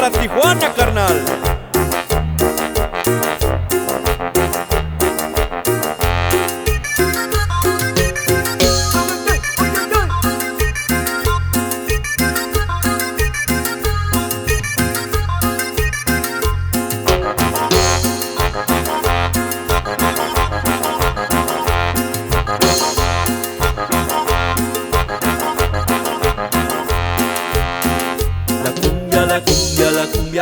para Tijuana, carnal.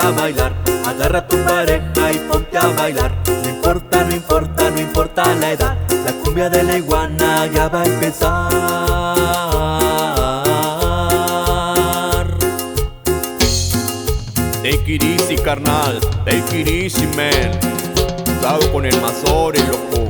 A bailar. Agarra tu pareja y ponte a bailar. No importa, no importa, no importa la edad. La cumbia de la iguana ya va a empezar. Take it carnal. Take it easy, man. Cuidado con el mazore, loco.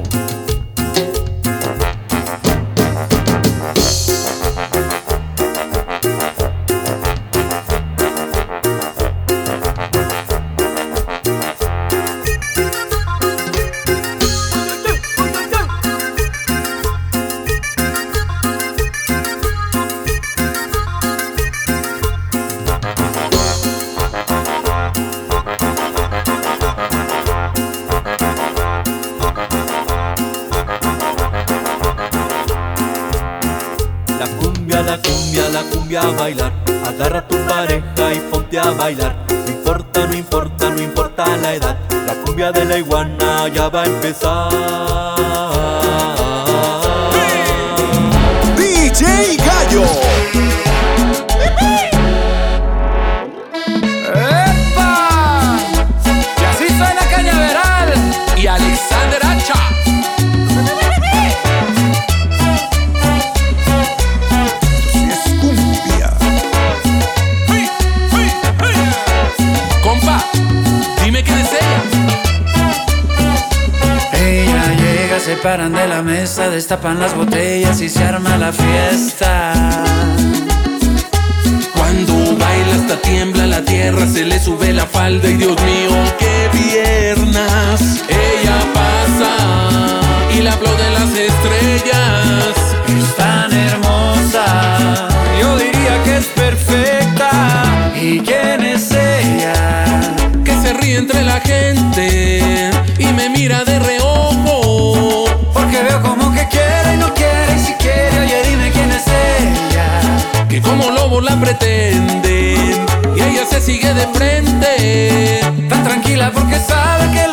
Cumbia, a bailar. Agarra a tu pareja y ponte a bailar. No importa, no importa, no importa la edad. La cumbia de la iguana ya va a empezar. Compa, dime quién es ella. Ella llega, se paran de la mesa, destapan las botellas y se arma la fiesta. Cuando baila hasta tiembla la tierra, se le sube la falda y Dios mío, qué piernas. Ella pasa y le aplauden las la gente y me mira de reojo. Porque veo como que quiere y no quiere, y si quiere, oye, dime quién es ella. que como lobo la pretenden y ella se sigue de frente. Tan tranquila porque sabe que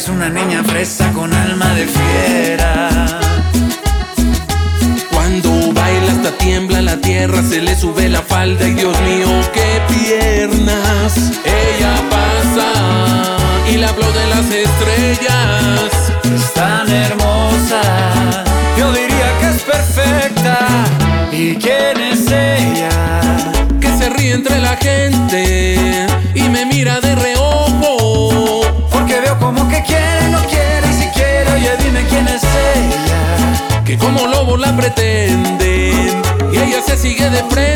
caderas es una niña fresa con alma de fiera. Cuando baila hasta tiembla la tierra, se le sube la falda y Dios mío, qué piernas. Ella pasa y le aplauden las estrellas. Es tan hermosa, yo diría que es perfecta. ¿Y quién es ella? que se ríe entre la gente y me mira de reojo. Pretenden y ella se sigue de frente.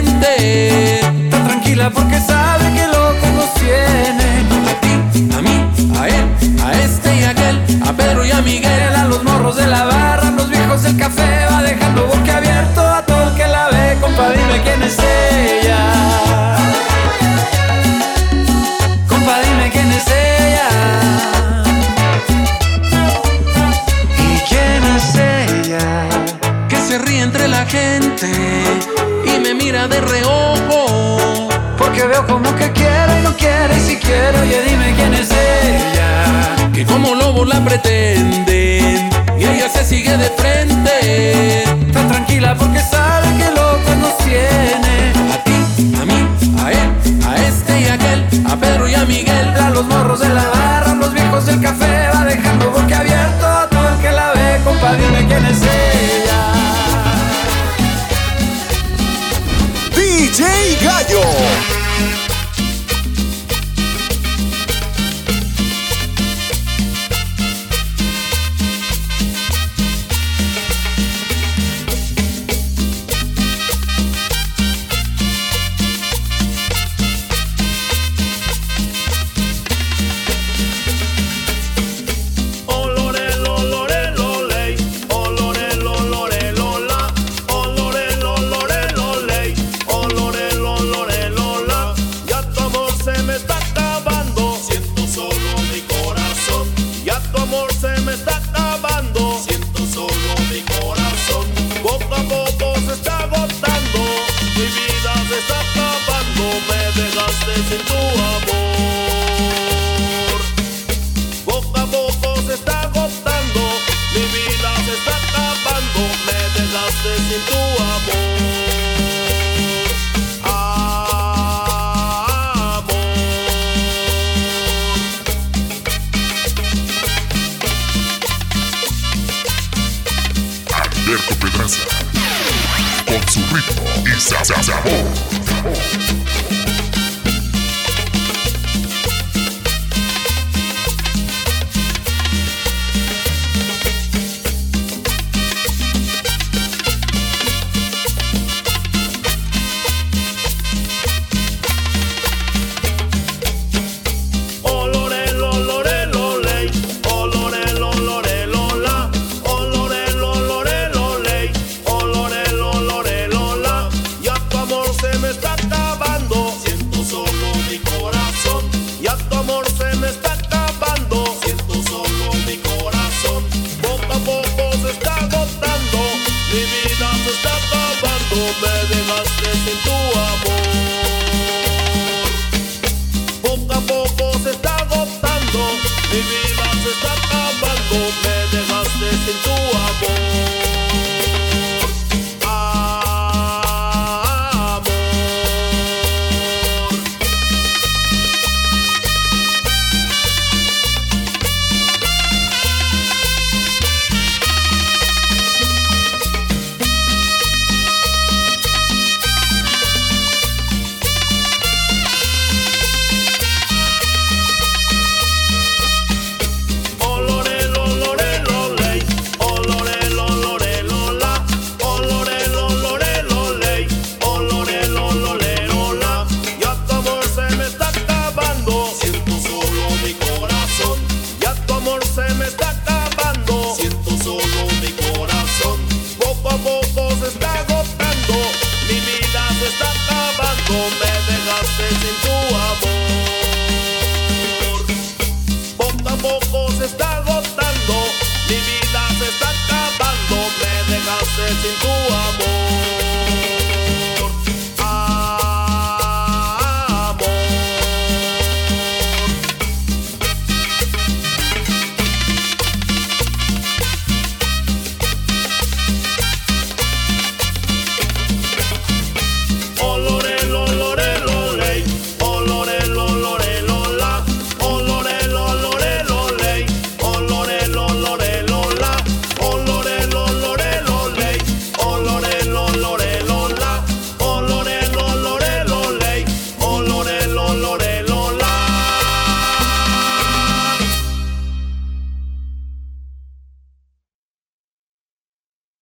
La pretenden y ella se sigue de frente. Tan tranquila porque sabe que loco nos tiene. A ti, a mí, a él, a este y a aquel, a Pedro y a Miguel. A los morros de la barra, los viejos del café, va dejando boquiabierto a todo el que la ve. Compa, dime quién es ella. DJ Gallo. Ritmo y sa- sa- sabor.